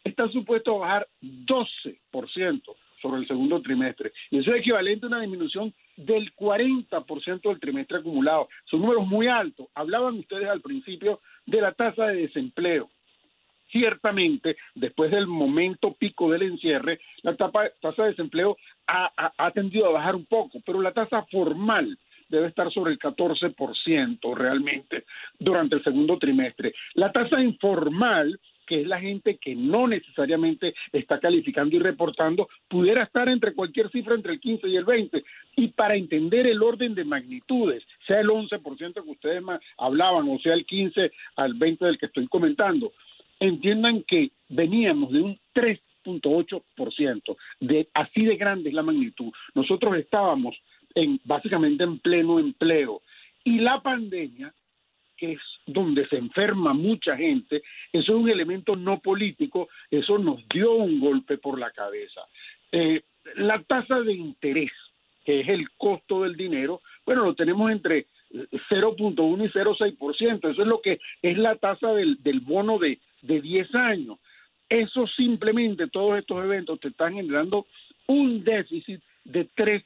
está supuesto a bajar 12% sobre el segundo trimestre. Y eso es equivalente a una disminución del 40% del trimestre acumulado. Son números muy altos. Hablaban ustedes al principio de la tasa de desempleo. Ciertamente, después del momento pico del encierre, la tasa de desempleo ha, tendido a bajar un poco, pero la tasa formal debe estar sobre el 14% realmente durante el segundo trimestre. La tasa informal que es la gente que no necesariamente está calificando y reportando, pudiera estar entre cualquier cifra entre el 15 y el 20. Y para entender el orden de magnitudes, sea el 11% que ustedes hablaban o sea el 15 al 20 del que estoy comentando, entiendan que veníamos de un 3.8%, de así de grande es la magnitud. Nosotros estábamos en básicamente en pleno empleo y la pandemia que es donde se enferma mucha gente, eso es un elemento no político, eso nos dio un golpe por la cabeza. Eh, la tasa de interés, que es el costo del dinero, bueno, lo tenemos entre 0.1 y 0.6%, eso es lo que es la tasa del, del bono de, de 10 años. Eso simplemente, todos estos eventos te están generando un déficit de 3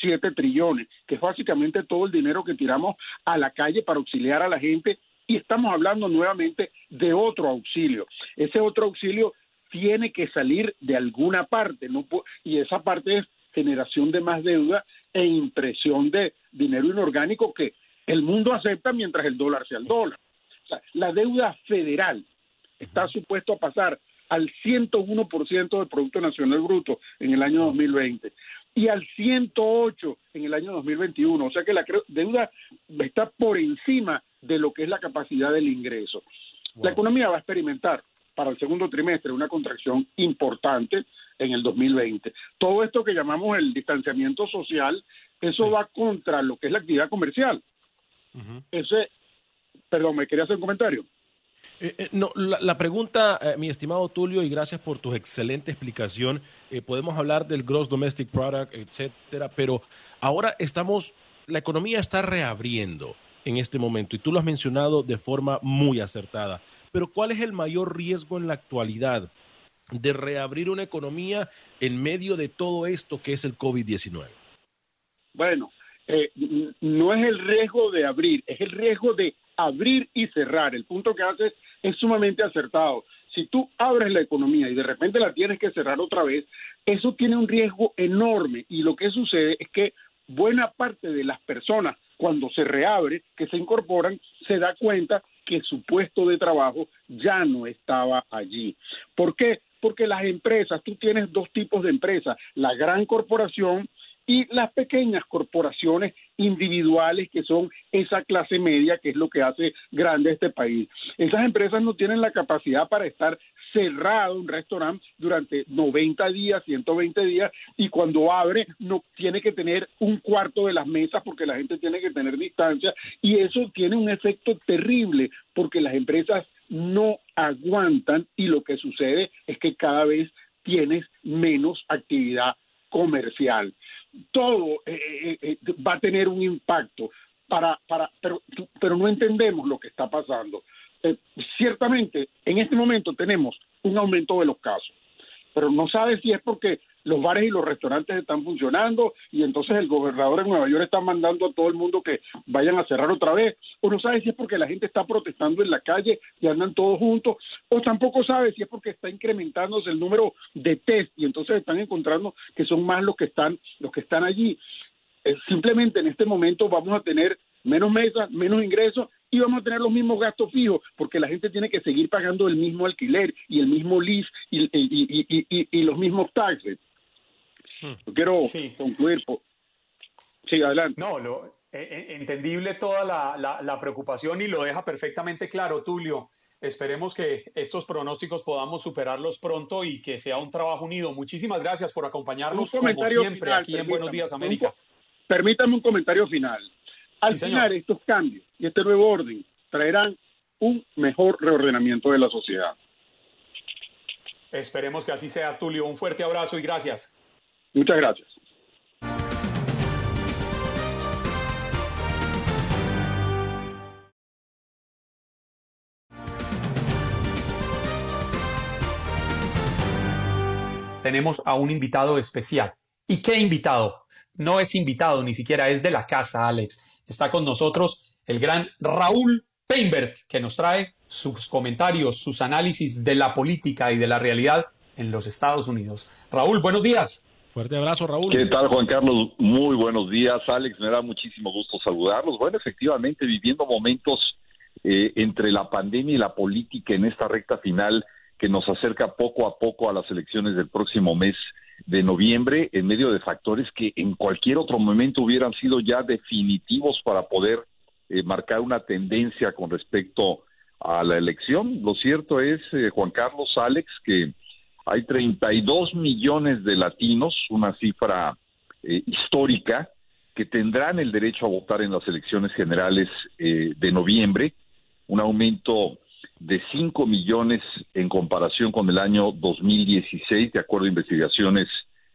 siete trillones, que es básicamente todo el dinero que tiramos a la calle para auxiliar a la gente y estamos hablando nuevamente de otro auxilio. Ese otro auxilio tiene que salir de alguna parte, no y esa parte es generación de más deuda e impresión de dinero inorgánico que el mundo acepta mientras el dólar sea el dólar. la deuda federal está supuesto a pasar al 101% del Producto Nacional Bruto en el año 2020 y al 108 en el año 2021. O sea que la deuda está por encima de lo que es la capacidad del ingreso. La economía va a experimentar para el segundo trimestre una contracción importante en el 2020. Todo esto que llamamos el distanciamiento social, eso va contra lo que es la actividad comercial. Ese, perdón, me quería hacer un comentario. Eh, eh, no, la, pregunta, eh, mi estimado Tulio, y gracias por tu excelente explicación. podemos hablar del gross domestic product, etcétera, pero ahora estamos, la economía está reabriendo en este momento y tú lo has mencionado de forma muy acertada. Pero ¿cuál es el mayor riesgo en la actualidad de reabrir una economía en medio de todo esto que es el COVID-19? Bueno, no es el riesgo de abrir, es el riesgo de abrir y cerrar. El punto que haces es sumamente acertado. Si tú abres la economía y de repente la tienes que cerrar otra vez, eso tiene un riesgo enorme y lo que sucede es que buena parte de las personas cuando se reabre, que se incorporan, se da cuenta que su puesto de trabajo ya no estaba allí. ¿Por qué? Porque las empresas, tú tienes dos tipos de empresas, la gran corporación y las pequeñas corporaciones individuales que son esa clase media que es lo que hace grande este país. Esas empresas no tienen la capacidad para estar cerrado un restaurante durante 90 días, 120 días y cuando abre no tiene que tener un cuarto de las mesas porque la gente tiene que tener distancia y eso tiene un efecto terrible porque las empresas no aguantan y lo que sucede es que cada vez tienes menos actividad comercial todo eh, eh, eh, va a tener un impacto, para, para, pero, pero no entendemos lo que está pasando. ciertamente, en este momento tenemos un aumento de los casos, pero no sabe si es porque los bares y los restaurantes están funcionando y entonces el gobernador en Nueva York está mandando a todo el mundo que vayan a cerrar otra vez, o no sabe si es porque la gente está protestando en la calle y andan todos juntos, o tampoco sabe si es porque está incrementándose el número de test y entonces están encontrando que son más los que están los que están allí. Eh, simplemente en este momento vamos a tener menos mesas, menos ingresos y vamos a tener los mismos gastos fijos porque la gente tiene que seguir pagando el mismo alquiler y el mismo lease y, y los mismos taxes. Hmm. quiero concluir. Sí, adelante. No, lo, e, e, entendible toda la, la, preocupación y lo deja perfectamente claro, Tulio. Esperemos que estos pronósticos podamos superarlos pronto y que sea un trabajo unido. Muchísimas gracias por acompañarnos como siempre aquí en Buenos Días América. permítame un comentario final. Al final, estos cambios y este nuevo orden traerán un mejor reordenamiento de la sociedad. Esperemos que así sea, Tulio. Un fuerte abrazo y gracias. Muchas gracias. Tenemos a un invitado especial. ¿Y qué invitado? No es invitado, ni siquiera es de la casa, Alex. Está con nosotros el gran Raúl Peinberg, que nos trae sus comentarios, sus análisis de la política y de la realidad en los Estados Unidos. Raúl, buenos días. Fuerte abrazo, Raúl. ¿Qué tal, Juan Carlos? Muy buenos días, Alex. Me da muchísimo gusto saludarlos. Bueno, efectivamente, viviendo momentos eh, entre la pandemia y la política en esta recta final que nos acerca poco a poco a las elecciones del próximo mes de noviembre, en medio de factores que en cualquier otro momento hubieran sido ya definitivos para poder eh, marcar una tendencia con respecto a la elección. Lo cierto es, eh, Juan Carlos, Alex, que hay 32 millones de latinos, una cifra eh, histórica, que tendrán el derecho a votar en las elecciones generales eh, de noviembre, un aumento de 5 millones en comparación con el año 2016, de acuerdo a investigaciones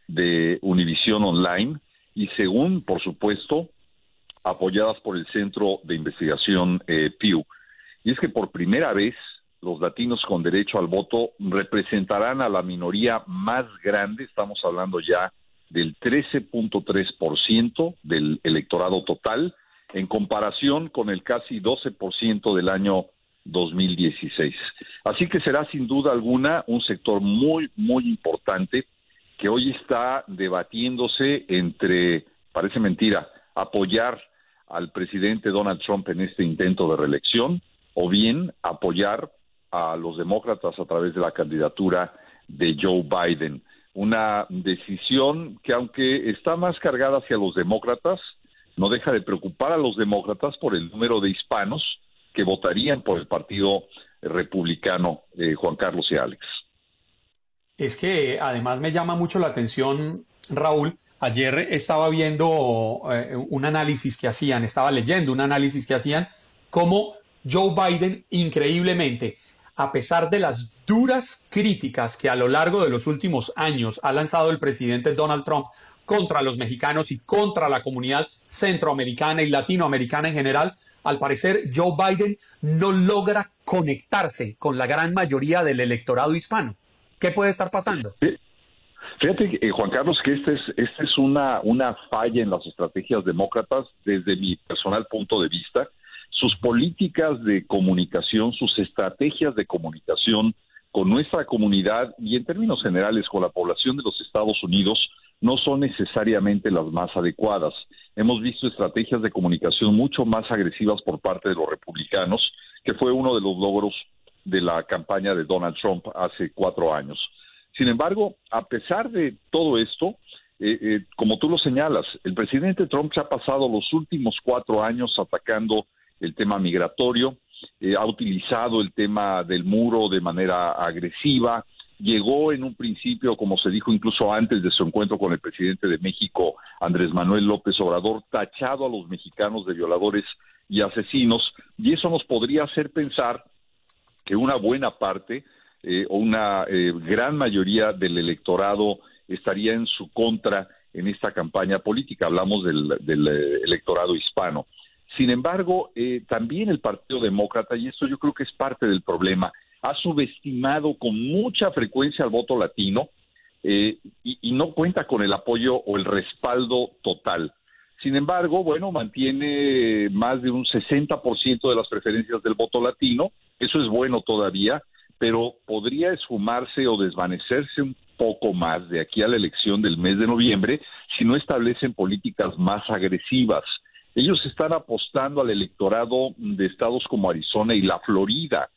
de Univision Online, y según, por supuesto, apoyadas por el Centro de Investigación eh, Pew. Y es que por primera vez los latinos con derecho al voto representarán a la minoría más grande, estamos hablando ya del 13.3% del electorado total, en comparación con el casi 12% del año 2016. Así que será sin duda alguna un sector muy, muy importante que hoy está debatiéndose entre, parece mentira, apoyar al presidente Donald Trump en este intento de reelección o bien apoyar a los demócratas a través de la candidatura de Joe Biden. Una decisión que aunque está más cargada hacia los demócratas, no deja de preocupar a los demócratas por el número de hispanos que votarían por el Partido Republicano, eh, Juan Carlos y Alex. Es que además me llama mucho la atención, Raúl, ayer estaba viendo eh, un análisis que hacían, estaba leyendo un análisis que hacían, cómo Joe Biden increíblemente a pesar de las duras críticas que a lo largo de los últimos años ha lanzado el presidente Donald Trump contra los mexicanos y contra la comunidad centroamericana y latinoamericana en general, al parecer Joe Biden no logra conectarse con la gran mayoría del electorado hispano. ¿Qué puede estar pasando? Fíjate, eh, Juan Carlos, que esta es, este es una, una falla en las estrategias demócratas desde mi personal punto de vista sus políticas de comunicación, sus estrategias de comunicación con nuestra comunidad y en términos generales con la población de los Estados Unidos no son necesariamente las más adecuadas. hemos visto estrategias de comunicación mucho más agresivas por parte de los republicanos, que fue uno de los logros de la campaña de Donald Trump hace cuatro años. Sin embargo, a pesar de todo esto, eh, eh, como tú lo señalas, el presidente Trump se ha pasado los últimos cuatro años atacando el tema migratorio, eh, ha utilizado el tema del muro de manera agresiva, llegó en un principio, como se dijo incluso antes de su encuentro con el presidente de México, Andrés Manuel López Obrador, tachado a los mexicanos de violadores y asesinos, y eso nos podría hacer pensar que una buena parte eh, o una eh, gran mayoría del electorado estaría en su contra en esta campaña política. Hablamos del, eh, electorado hispano. Sin embargo, también el Partido Demócrata, y esto yo creo que es parte del problema, ha subestimado con mucha frecuencia al voto latino y, y, no cuenta con el apoyo o el respaldo total. Sin embargo, bueno, mantiene más de un 60% de las preferencias del voto latino. Eso es bueno todavía, pero podría esfumarse o desvanecerse un poco más de aquí a la elección del mes de noviembre si no establecen políticas más agresivas. Ellos están apostando al electorado de estados como Arizona y la Florida,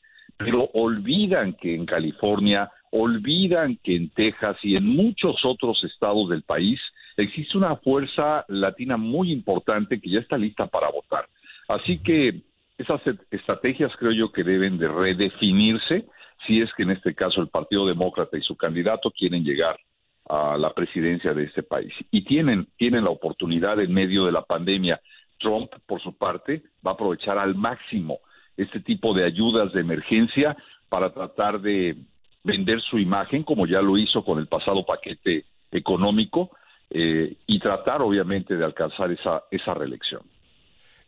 pero olvidan que en California, olvidan que en Texas y en muchos otros estados del país existe una fuerza latina muy importante que ya está lista para votar. Así que esas estrategias creo yo que deben de redefinirse si es que en este caso el Partido Demócrata y su candidato quieren llegar a la presidencia de este país. Y tienen, tienen la oportunidad en medio de la pandemia. Trump, por su parte, va a aprovechar al máximo este tipo de ayudas de emergencia para tratar de vender su imagen, como ya lo hizo con el pasado paquete económico, eh, y tratar obviamente de alcanzar esa, esa reelección.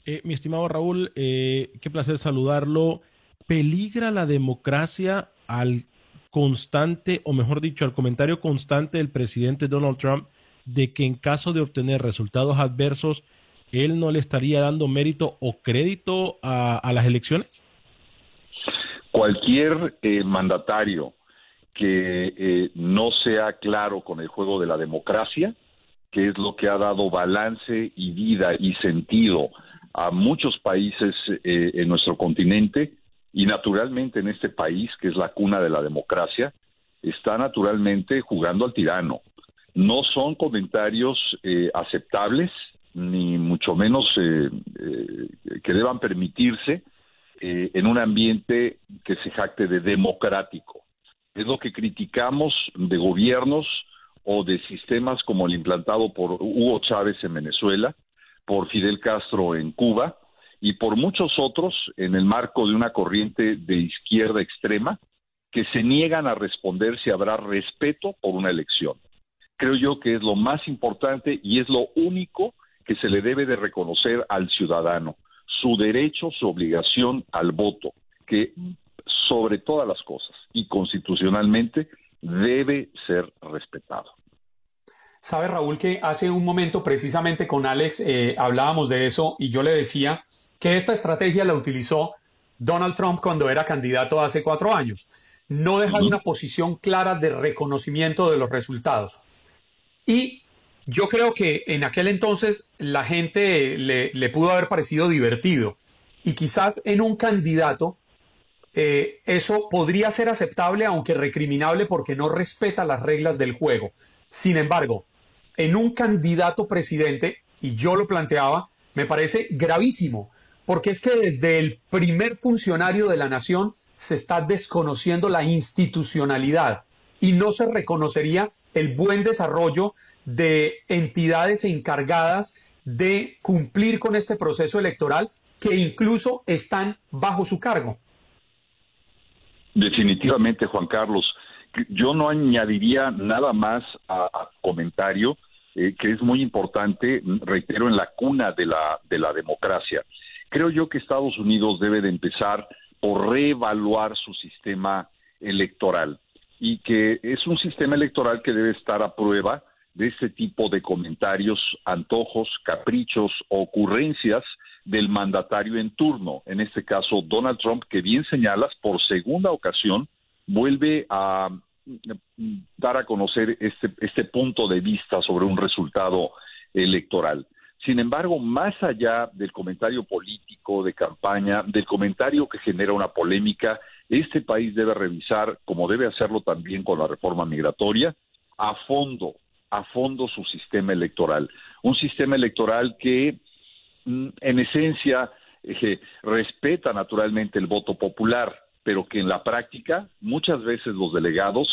Eh, mi estimado Raúl, eh, qué placer saludarlo. ¿Peligra la democracia al constante, o mejor dicho, al comentario constante del presidente Donald Trump de que en caso de obtener resultados adversos, él no le estaría dando mérito o crédito a, las elecciones? Cualquier mandatario que no sea claro con el juego de la democracia que es lo que ha dado balance y vida y sentido a muchos países eh, en nuestro continente y naturalmente en este país, que es la cuna de la democracia, está naturalmente jugando al tirano. No son comentarios eh, aceptables, ni mucho menos eh, que deban permitirse en un ambiente que se jacte de democrático. Es lo que criticamos de gobiernos o de sistemas como el implantado por Hugo Chávez en Venezuela, por Fidel Castro en Cuba y por muchos otros en el marco de una corriente de izquierda extrema que se niegan a responder si habrá respeto por una elección. Creo yo que es lo más importante y es lo único que se le debe de reconocer al ciudadano, su derecho, su obligación al voto, que sobre todas las cosas y constitucionalmente debe ser respetado. Sabe Raúl que hace un momento precisamente con Alex eh, hablábamos de eso y yo le decía que esta estrategia la utilizó Donald Trump cuando era candidato hace cuatro años. No dejar una posición clara de reconocimiento de los resultados. Y yo creo que en aquel entonces la gente le, pudo haber parecido divertido y quizás en un candidato eh, eso podría ser aceptable, aunque recriminable porque no respeta las reglas del juego. Sin embargo, en un candidato presidente, y yo lo planteaba, me parece gravísimo, porque es que desde el primer funcionario de la nación se está desconociendo la institucionalidad y no se reconocería el buen desarrollo de entidades encargadas de cumplir con este proceso electoral que incluso están bajo su cargo. Definitivamente, Juan Carlos. Yo no añadiría nada más a, comentario, eh, que es muy importante, reitero, en la cuna de la, de la democracia. Creo yo que Estados Unidos debe de empezar por reevaluar su sistema electoral y que es un sistema electoral que debe estar a prueba de este tipo de comentarios, antojos, caprichos, ocurrencias del mandatario en turno, en este caso Donald Trump, que bien señalas, por segunda ocasión vuelve a mm, dar a conocer este, este punto de vista sobre un resultado electoral. Sin embargo, más allá del comentario político de campaña, del comentario que genera una polémica, este país debe revisar, como debe hacerlo también con la reforma migratoria, a fondo, a fondo su sistema electoral. Un sistema electoral que, mm, en esencia, eh, respeta naturalmente el voto popular, pero que en la práctica muchas veces los delegados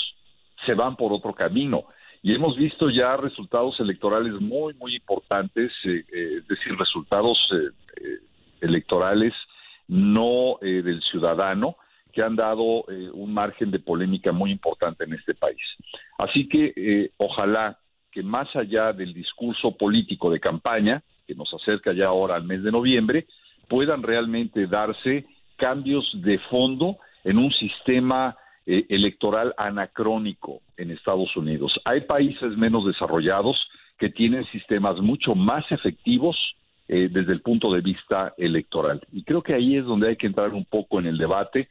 se van por otro camino y hemos visto ya resultados electorales muy, muy importantes, eh, eh, es decir, resultados eh, electorales no del ciudadano, que han dado un margen de polémica muy importante en este país. Así que ojalá que más allá del discurso político de campaña, que nos acerca ya ahora al mes de noviembre, puedan realmente darse cambios de fondo en un sistema eh, electoral anacrónico en Estados Unidos. Hay países menos desarrollados que tienen sistemas mucho más efectivos eh, desde el punto de vista electoral. Y creo que ahí es donde hay que entrar un poco en el debate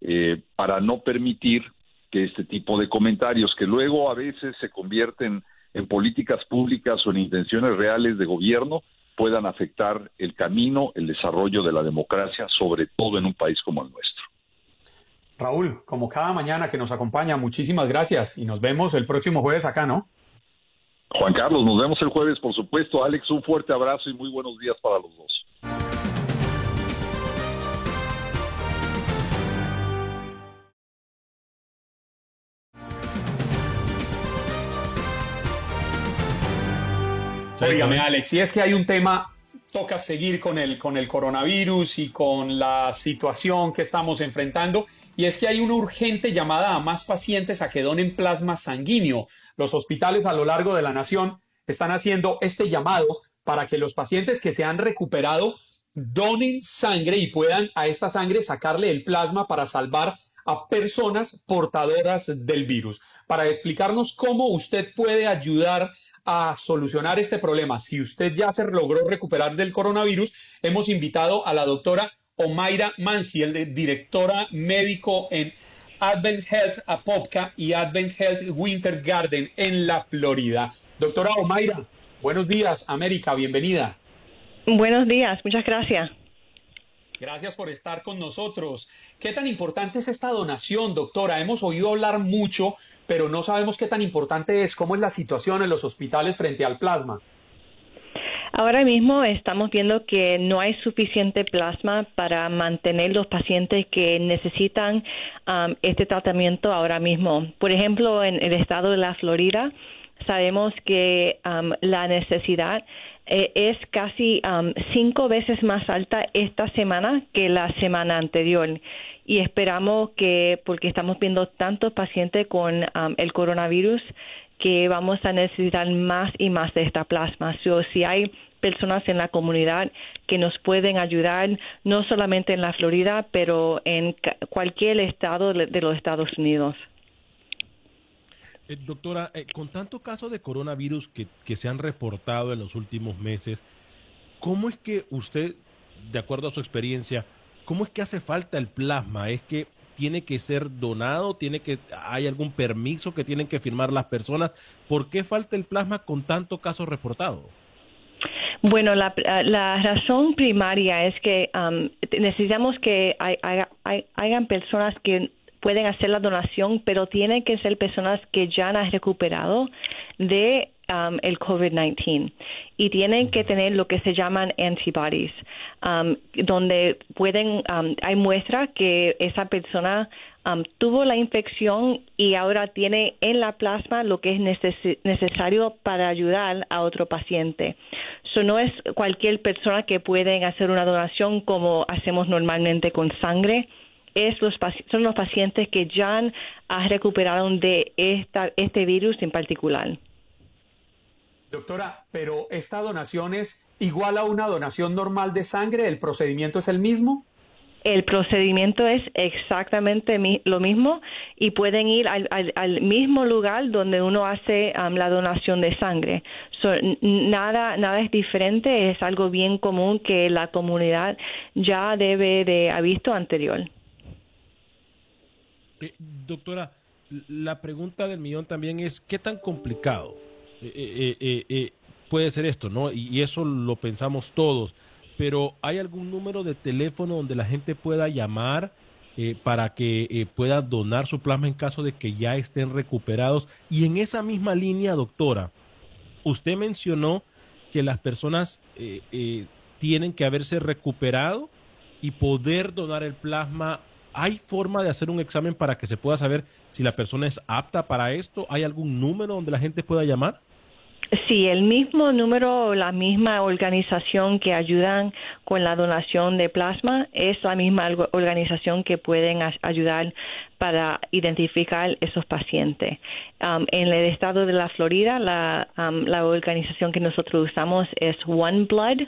eh, para no permitir que este tipo de comentarios, que luego a veces se convierten en políticas públicas o en intenciones reales de gobierno, puedan afectar el camino, el desarrollo de la democracia, sobre todo en un país como el nuestro. Raúl, como cada mañana que nos acompaña, muchísimas gracias y nos vemos el próximo jueves acá, ¿no? Juan Carlos, nos vemos el jueves, por supuesto. Alex, un fuerte abrazo y muy buenos días para los dos. Óigame, Alex, y es que hay un tema toca seguir con el, con el coronavirus y con la situación que estamos enfrentando. Y es que hay una urgente llamada a más pacientes a que donen plasma sanguíneo. Los hospitales a lo largo de la nación están haciendo este llamado para que los pacientes que se han recuperado donen sangre y puedan a esta sangre sacarle el plasma para salvar a personas portadoras del virus. Para explicarnos cómo usted puede ayudar a solucionar este problema, si usted ya se logró recuperar del coronavirus, hemos invitado a la doctora Omaira Mansfield, directora médico en Advent Health Apopka y Advent Health Winter Garden en la Florida. Doctora Omaira, buenos días, América, bienvenida. Buenos días, muchas gracias. Gracias por estar con nosotros. ¿Qué tan importante es esta donación, doctora? Hemos oído hablar mucho pero no sabemos qué tan importante es, cómo es la situación en los hospitales frente al plasma. Ahora mismo estamos viendo que no hay suficiente plasma para mantener los pacientes que necesitan um, este tratamiento ahora mismo. Por ejemplo, en el estado de la Florida sabemos que um, la necesidad eh, es casi um, cinco veces más alta esta semana que la semana anterior y esperamos que, porque estamos viendo tantos pacientes con um, el coronavirus, que vamos a necesitar más y más de esta plasma. si hay personas en la comunidad que nos pueden ayudar, no solamente en la Florida, pero en cualquier estado de los Estados Unidos. Eh, doctora, eh, con tantos casos de coronavirus que, se han reportado en los últimos meses, ¿cómo es que usted, de acuerdo a su experiencia, ¿Cómo es que hace falta el plasma? ¿Es que tiene que ser donado? ¿Tiene que hay algún permiso que tienen que firmar las personas? ¿Por qué falta el plasma con tantos casos reportados? Bueno, la, razón primaria es que um, necesitamos que hay, hayan personas que pueden hacer la donación, pero tienen que ser personas que ya han recuperado de um, el COVID-19 y tienen que tener lo que se llaman antibodies, um, donde pueden, um, hay muestra que esa persona um, tuvo la infección y ahora tiene en la plasma lo que es necesario para ayudar a otro paciente. So, no es cualquier persona que pueden hacer una donación como hacemos normalmente con sangre. Es los, son los pacientes que ya han recuperado de esta, este virus en particular. Doctora, pero esta donación es igual a una donación normal de sangre, ¿el procedimiento es el mismo? El procedimiento es exactamente lo mismo y pueden ir al, mismo lugar donde uno hace um, la donación de sangre. nada, nada es diferente, es algo bien común que la comunidad ya debe de haber visto anterior. Eh, doctora, la pregunta del millón también es, ¿qué tan complicado eh, eh, puede ser esto, ¿no? Y, eso lo pensamos todos. Pero ¿hay algún número de teléfono donde la gente pueda llamar para que pueda donar su plasma en caso de que ya estén recuperados? Y en esa misma línea, doctora, usted mencionó que las personas tienen que haberse recuperado y poder donar el plasma. ¿Hay forma de hacer un examen para que se pueda saber si la persona es apta para esto? ¿Hay algún número donde la gente pueda llamar? Sí, el mismo número, la misma organización que ayudan con la donación de plasma es la misma organización que pueden ayudar para identificar esos pacientes. Um, en el estado de la Florida, um, la organización que nosotros usamos es One Blood.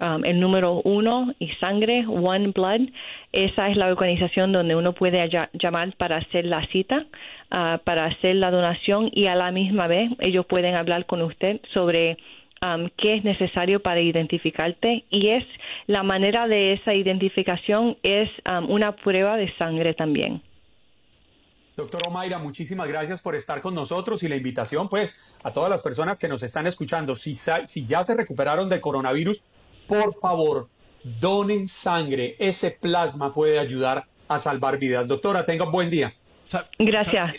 Um, el número uno y sangre, One Blood. Esa es la organización donde uno puede llamar para hacer la cita, ah, para hacer la donación y a la misma vez ellos pueden hablar con usted sobre um, qué es necesario para identificarte y es la manera de esa identificación es um, una prueba de sangre también. Doctor Omaira, muchísimas gracias por estar con nosotros y la invitación, pues, a todas las personas que nos están escuchando. Si, si ya se recuperaron de coronavirus, por favor, donen sangre. Ese plasma puede ayudar a salvar vidas. Doctora, tenga un buen día. Gracias.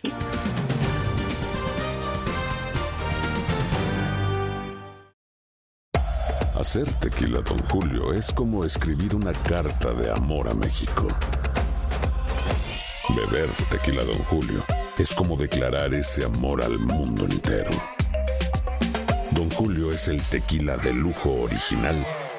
Hacer tequila, Don Julio, es como escribir una carta de amor a México. Beber tequila, Don Julio, es como declarar ese amor al mundo entero. Don Julio es el tequila de lujo original,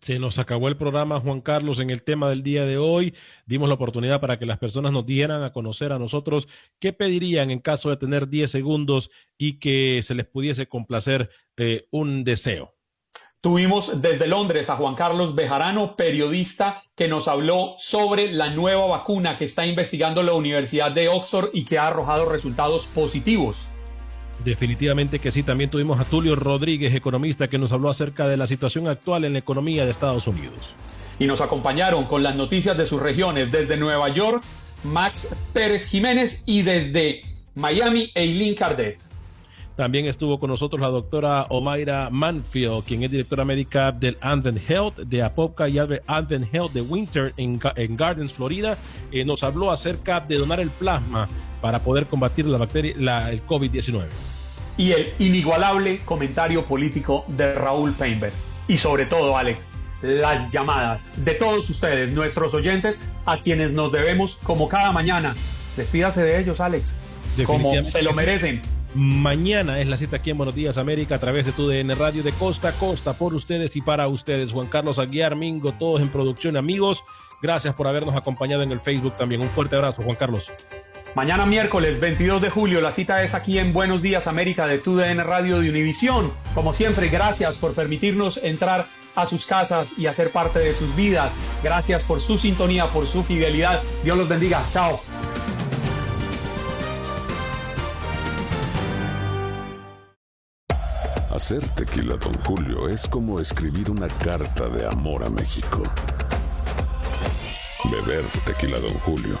Se nos acabó el programa, Juan Carlos, en el tema del día de hoy. Dimos la oportunidad para que las personas nos dieran a conocer a nosotros qué pedirían en caso de tener 10 segundos y que se les pudiese complacer eh, un deseo. Tuvimos desde Londres a Juan Carlos Bejarano, periodista, que nos habló sobre la nueva vacuna que está investigando la Universidad de Oxford y que ha arrojado resultados positivos. Definitivamente que sí. También tuvimos a Tulio Rodríguez, economista, que nos habló acerca de la situación actual en la economía de Estados Unidos. Y nos acompañaron con las noticias de sus regiones desde Nueva York, Max Pérez Jiménez y desde Miami, Eileen Cardet. También estuvo con nosotros la doctora Omaira Manfield, quien es directora médica del Advent Health de Apopka y Advent Health de Winter en, Ga- en Gardens, Florida. Eh, nos habló acerca de donar el plasma para poder combatir la bacteria, la, el COVID-19. Y el inigualable comentario político de Raúl Painberg. Y sobre todo, Alex, las llamadas de todos ustedes, nuestros oyentes, a quienes nos debemos como cada mañana. Despídase de ellos, Alex, como se lo merecen. Mañana es la cita aquí en Buenos Días América a través de tu DN Radio de costa a costa por ustedes y para ustedes. Juan Carlos Aguiar, Mingo, todos en producción, amigos. Gracias por habernos acompañado en el Facebook también. Un fuerte abrazo, Juan Carlos. Mañana miércoles 22 de julio, la cita es aquí en Buenos Días América de TUDN Radio de Univisión. Como siempre, gracias por permitirnos entrar a sus casas y hacer parte de sus vidas. Gracias por su sintonía, por su fidelidad. Dios los bendiga. Chao. Hacer tequila, Don Julio, es como escribir una carta de amor a México. Beber tequila, Don Julio,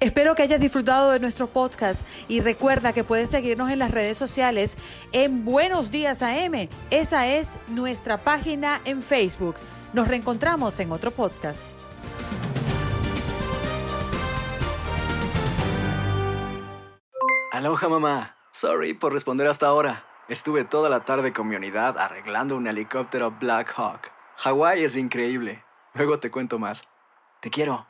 Espero que hayas disfrutado de nuestro podcast y recuerda que puedes seguirnos en las redes sociales en Buenos Días AM. Esa es nuestra página en Facebook. Nos reencontramos en otro podcast. Aloha mamá. Sorry por responder hasta ahora. Estuve toda la tarde con mi unidad arreglando un helicóptero Black Hawk. Hawái es increíble. Luego te cuento más. Te quiero.